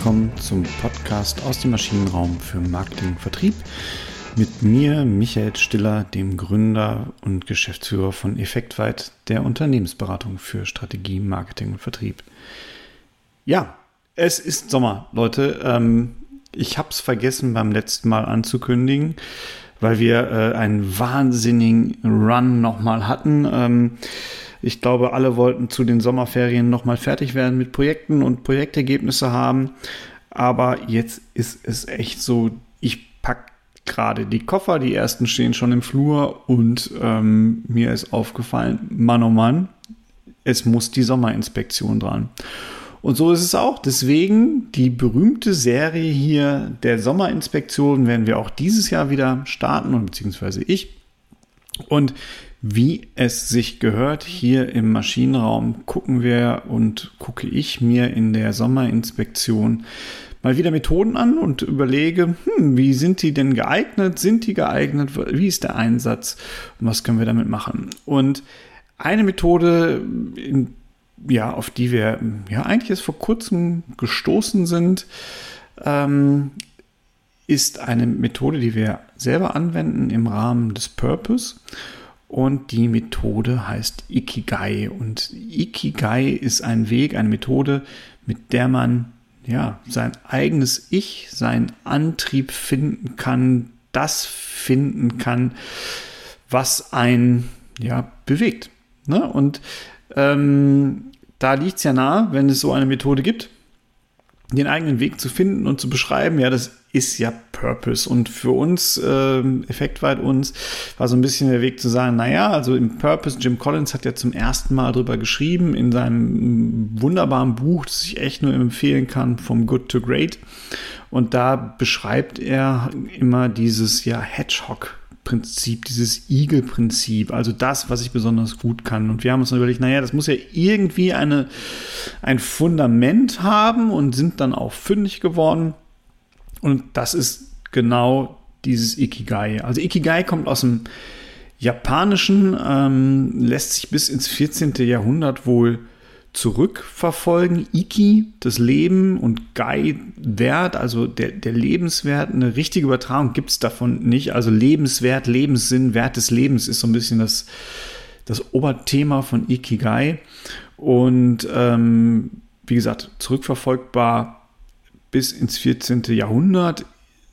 willkommen zum Podcast aus dem Maschinenraum für Marketing und Vertrieb mit mir, Michael Stiller, dem Gründer und Geschäftsführer von Effektweit, der Unternehmensberatung für Strategie, Marketing und Vertrieb. Ja, es ist Sommer, Leute. Ähm, ich habe es vergessen beim letzten Mal anzukündigen, weil wir äh, einen wahnsinnigen Run nochmal hatten. Ich glaube, alle wollten zu den Sommerferien nochmal fertig werden mit Projekten und Projektergebnisse haben. Aber jetzt ist es echt so, ich packe gerade die Koffer, die ersten stehen schon im Flur und ähm, mir ist aufgefallen, Mann oh Mann, es muss die Sommerinspektion dran. Und so ist es auch. Deswegen die berühmte Serie hier der Sommerinspektion werden wir auch dieses Jahr wieder starten und beziehungsweise ich. Und wie es sich gehört, hier im Maschinenraum gucken wir und gucke ich mir in der Sommerinspektion mal wieder Methoden an und überlege, hm, wie sind die denn geeignet? Sind die geeignet? Wie ist der Einsatz? Und was können wir damit machen? Und eine Methode, ja, auf die wir ja eigentlich erst vor kurzem gestoßen sind, ähm, ist eine Methode, die wir selber anwenden im Rahmen des Purpose. Und die Methode heißt Ikigai. Und Ikigai ist ein Weg, eine Methode, mit der man ja sein eigenes Ich, seinen Antrieb finden kann, das finden kann, was einen ja bewegt. Ne? Und ähm, da liegt es ja nahe, wenn es so eine Methode gibt, den eigenen Weg zu finden und zu beschreiben. Ja, das ist ja Purpose. Und für uns, äh, effektweit uns, war so ein bisschen der Weg zu sagen, naja, also im Purpose, Jim Collins hat ja zum ersten Mal drüber geschrieben in seinem wunderbaren Buch, das ich echt nur empfehlen kann, From Good to Great. Und da beschreibt er immer dieses ja Hedgehog Prinzip, dieses Igel-Prinzip, also das, was ich besonders gut kann. Und wir haben uns dann überlegt, naja, das muss ja irgendwie eine, ein Fundament haben und sind dann auch fündig geworden. Und das ist genau dieses Ikigai. Also Ikigai kommt aus dem Japanischen, ähm, lässt sich bis ins 14. Jahrhundert wohl zurückverfolgen. Iki, das Leben und Gai, Wert, also der, der Lebenswert. Eine richtige Übertragung gibt es davon nicht. Also Lebenswert, Lebenssinn, Wert des Lebens ist so ein bisschen das, das Oberthema von Ikigai. Und ähm, wie gesagt, zurückverfolgbar bis ins 14. Jahrhundert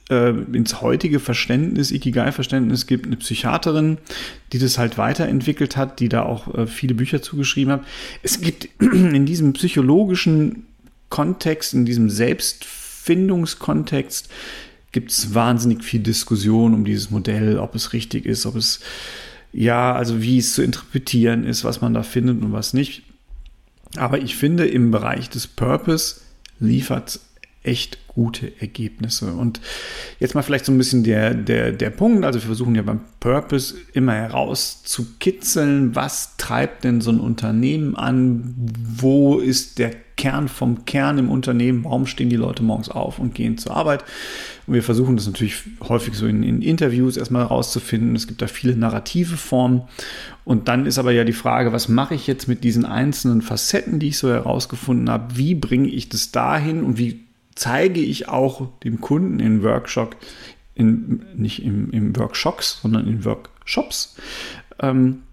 äh, ins heutige Verständnis, Ikigai-Verständnis gibt eine Psychiaterin, die das halt weiterentwickelt hat, die da auch äh, viele Bücher zugeschrieben hat. Es gibt in diesem psychologischen Kontext, in diesem Selbstfindungskontext, gibt es wahnsinnig viel Diskussion um dieses Modell, ob es richtig ist, ob es ja, also wie es zu interpretieren ist, was man da findet und was nicht. Aber ich finde, im Bereich des Purpose liefert echt gute Ergebnisse. Und jetzt mal vielleicht so ein bisschen der, der, der Punkt. Also wir versuchen ja beim Purpose immer herauszukitzeln, was treibt denn so ein Unternehmen an? Wo ist der Kern vom Kern im Unternehmen? Warum stehen die Leute morgens auf und gehen zur Arbeit? Und wir versuchen das natürlich häufig so in, in Interviews erstmal herauszufinden. Es gibt da viele narrative Formen. Und dann ist aber ja die Frage, was mache ich jetzt mit diesen einzelnen Facetten, die ich so herausgefunden habe? Wie bringe ich das dahin und wie zeige ich auch dem Kunden in Workshop, in, nicht im, im Workshops, sondern in Workshops, ähm,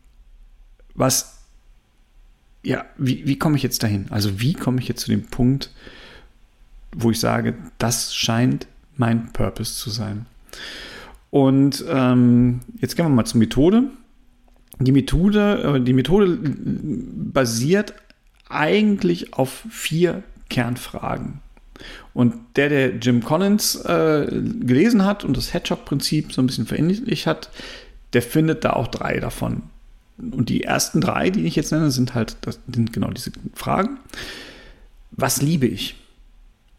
was, ja, wie, wie komme ich jetzt dahin? Also wie komme ich jetzt zu dem Punkt, wo ich sage, das scheint mein Purpose zu sein. Und ähm, jetzt gehen wir mal zur Methode. Die Methode, äh, die Methode basiert eigentlich auf vier Kernfragen. Und der, der Jim Collins äh, gelesen hat und das Hedgehog-Prinzip so ein bisschen verinnerlicht hat, der findet da auch drei davon. Und die ersten drei, die ich jetzt nenne, sind halt das sind genau diese Fragen. Was liebe ich?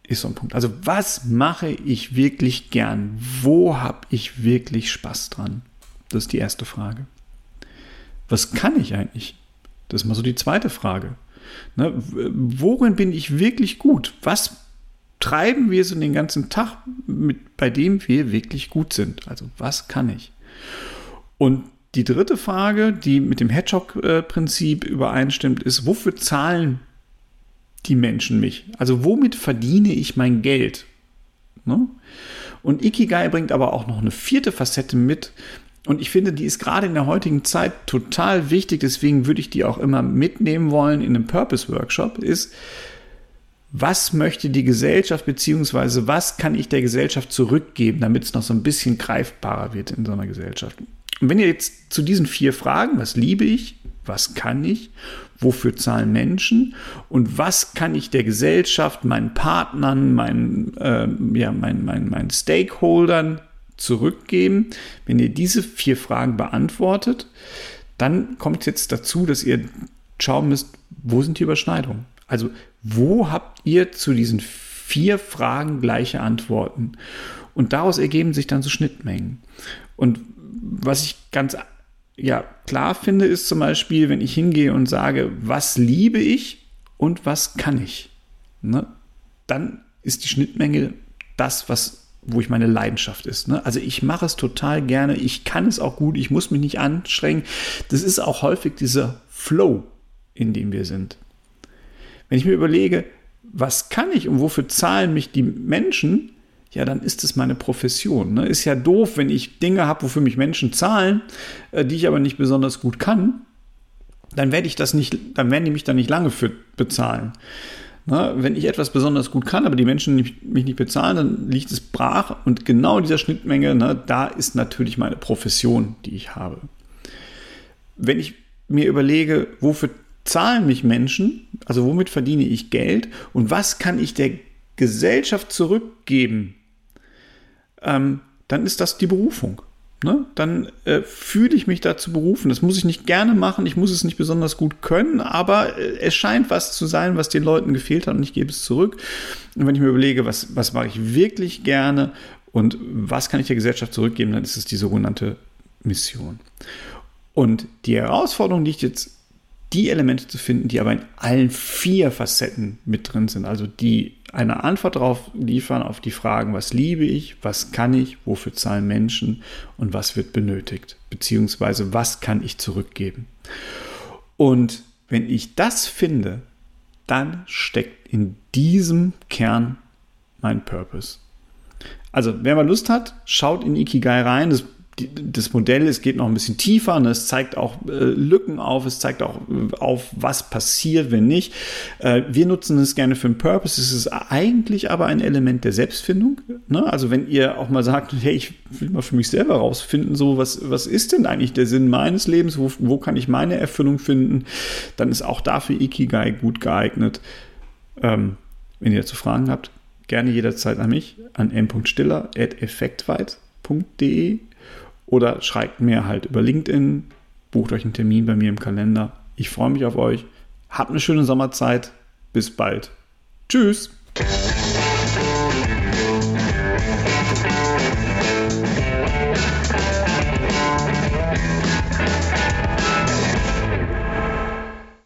Ist so ein Punkt. Also, was mache ich wirklich gern? Wo habe ich wirklich Spaß dran? Das ist die erste Frage. Was kann ich eigentlich? Das ist mal so die zweite Frage. Ne, worin bin ich wirklich gut? Was treiben wir so den ganzen Tag, mit, bei dem wir wirklich gut sind? Also was kann ich? Und die dritte Frage, die mit dem Hedgehog-Prinzip übereinstimmt, ist, wofür zahlen die Menschen mich? Also womit verdiene ich mein Geld? Ne? Und Ikigai bringt aber auch noch eine vierte Facette mit. Und ich finde, die ist gerade in der heutigen Zeit total wichtig. Deswegen würde ich die auch immer mitnehmen wollen in einem Purpose Workshop. Ist, was möchte die Gesellschaft, beziehungsweise was kann ich der Gesellschaft zurückgeben, damit es noch so ein bisschen greifbarer wird in so einer Gesellschaft. Und wenn ihr jetzt zu diesen vier Fragen, was liebe ich, was kann ich, wofür zahlen Menschen und was kann ich der Gesellschaft, meinen Partnern, meinen, äh, ja, meinen, meinen, meinen Stakeholdern zurückgeben, wenn ihr diese vier Fragen beantwortet, dann kommt jetzt dazu, dass ihr schauen müsst, wo sind die Überschneidungen? Also wo habt ihr zu diesen vier Fragen gleiche Antworten? Und daraus ergeben sich dann so Schnittmengen. Und was ich ganz ja, klar finde, ist zum Beispiel, wenn ich hingehe und sage, was liebe ich und was kann ich, ne? dann ist die Schnittmenge das, was, wo ich meine Leidenschaft ist. Ne? Also ich mache es total gerne, ich kann es auch gut, ich muss mich nicht anstrengen. Das ist auch häufig dieser Flow, in dem wir sind. Wenn ich mir überlege, was kann ich und wofür zahlen mich die Menschen, ja, dann ist es meine Profession. Ne? Ist ja doof, wenn ich Dinge habe, wofür mich Menschen zahlen, äh, die ich aber nicht besonders gut kann, dann werde ich das nicht, dann werden die mich da nicht lange für bezahlen. Ne? Wenn ich etwas besonders gut kann, aber die Menschen mich nicht bezahlen, dann liegt es brach und genau dieser Schnittmenge, ne, da ist natürlich meine Profession, die ich habe. Wenn ich mir überlege, wofür zahlen mich Menschen, also womit verdiene ich Geld und was kann ich der Gesellschaft zurückgeben, ähm, dann ist das die Berufung. Ne? Dann äh, fühle ich mich dazu berufen. Das muss ich nicht gerne machen, ich muss es nicht besonders gut können, aber äh, es scheint was zu sein, was den Leuten gefehlt hat und ich gebe es zurück. Und wenn ich mir überlege, was, was mache ich wirklich gerne und was kann ich der Gesellschaft zurückgeben, dann ist es die sogenannte Mission. Und die Herausforderung liegt jetzt die Elemente zu finden, die aber in allen vier Facetten mit drin sind. Also die eine Antwort darauf liefern, auf die Fragen, was liebe ich, was kann ich, wofür zahlen Menschen und was wird benötigt, beziehungsweise was kann ich zurückgeben. Und wenn ich das finde, dann steckt in diesem Kern mein Purpose. Also, wer mal Lust hat, schaut in Ikigai rein. Das das Modell, es geht noch ein bisschen tiefer, ne? es zeigt auch äh, Lücken auf, es zeigt auch äh, auf, was passiert, wenn nicht. Äh, wir nutzen es gerne für einen Purpose, es ist eigentlich aber ein Element der Selbstfindung. Ne? Also wenn ihr auch mal sagt, hey, ich will mal für mich selber rausfinden, so was, was ist denn eigentlich der Sinn meines Lebens, wo, wo kann ich meine Erfüllung finden, dann ist auch dafür Ikigai gut geeignet. Ähm, wenn ihr dazu Fragen habt, gerne jederzeit an mich, an m.stiller.effektweit.de oder schreibt mir halt über LinkedIn, bucht euch einen Termin bei mir im Kalender. Ich freue mich auf euch. Habt eine schöne Sommerzeit. Bis bald. Tschüss.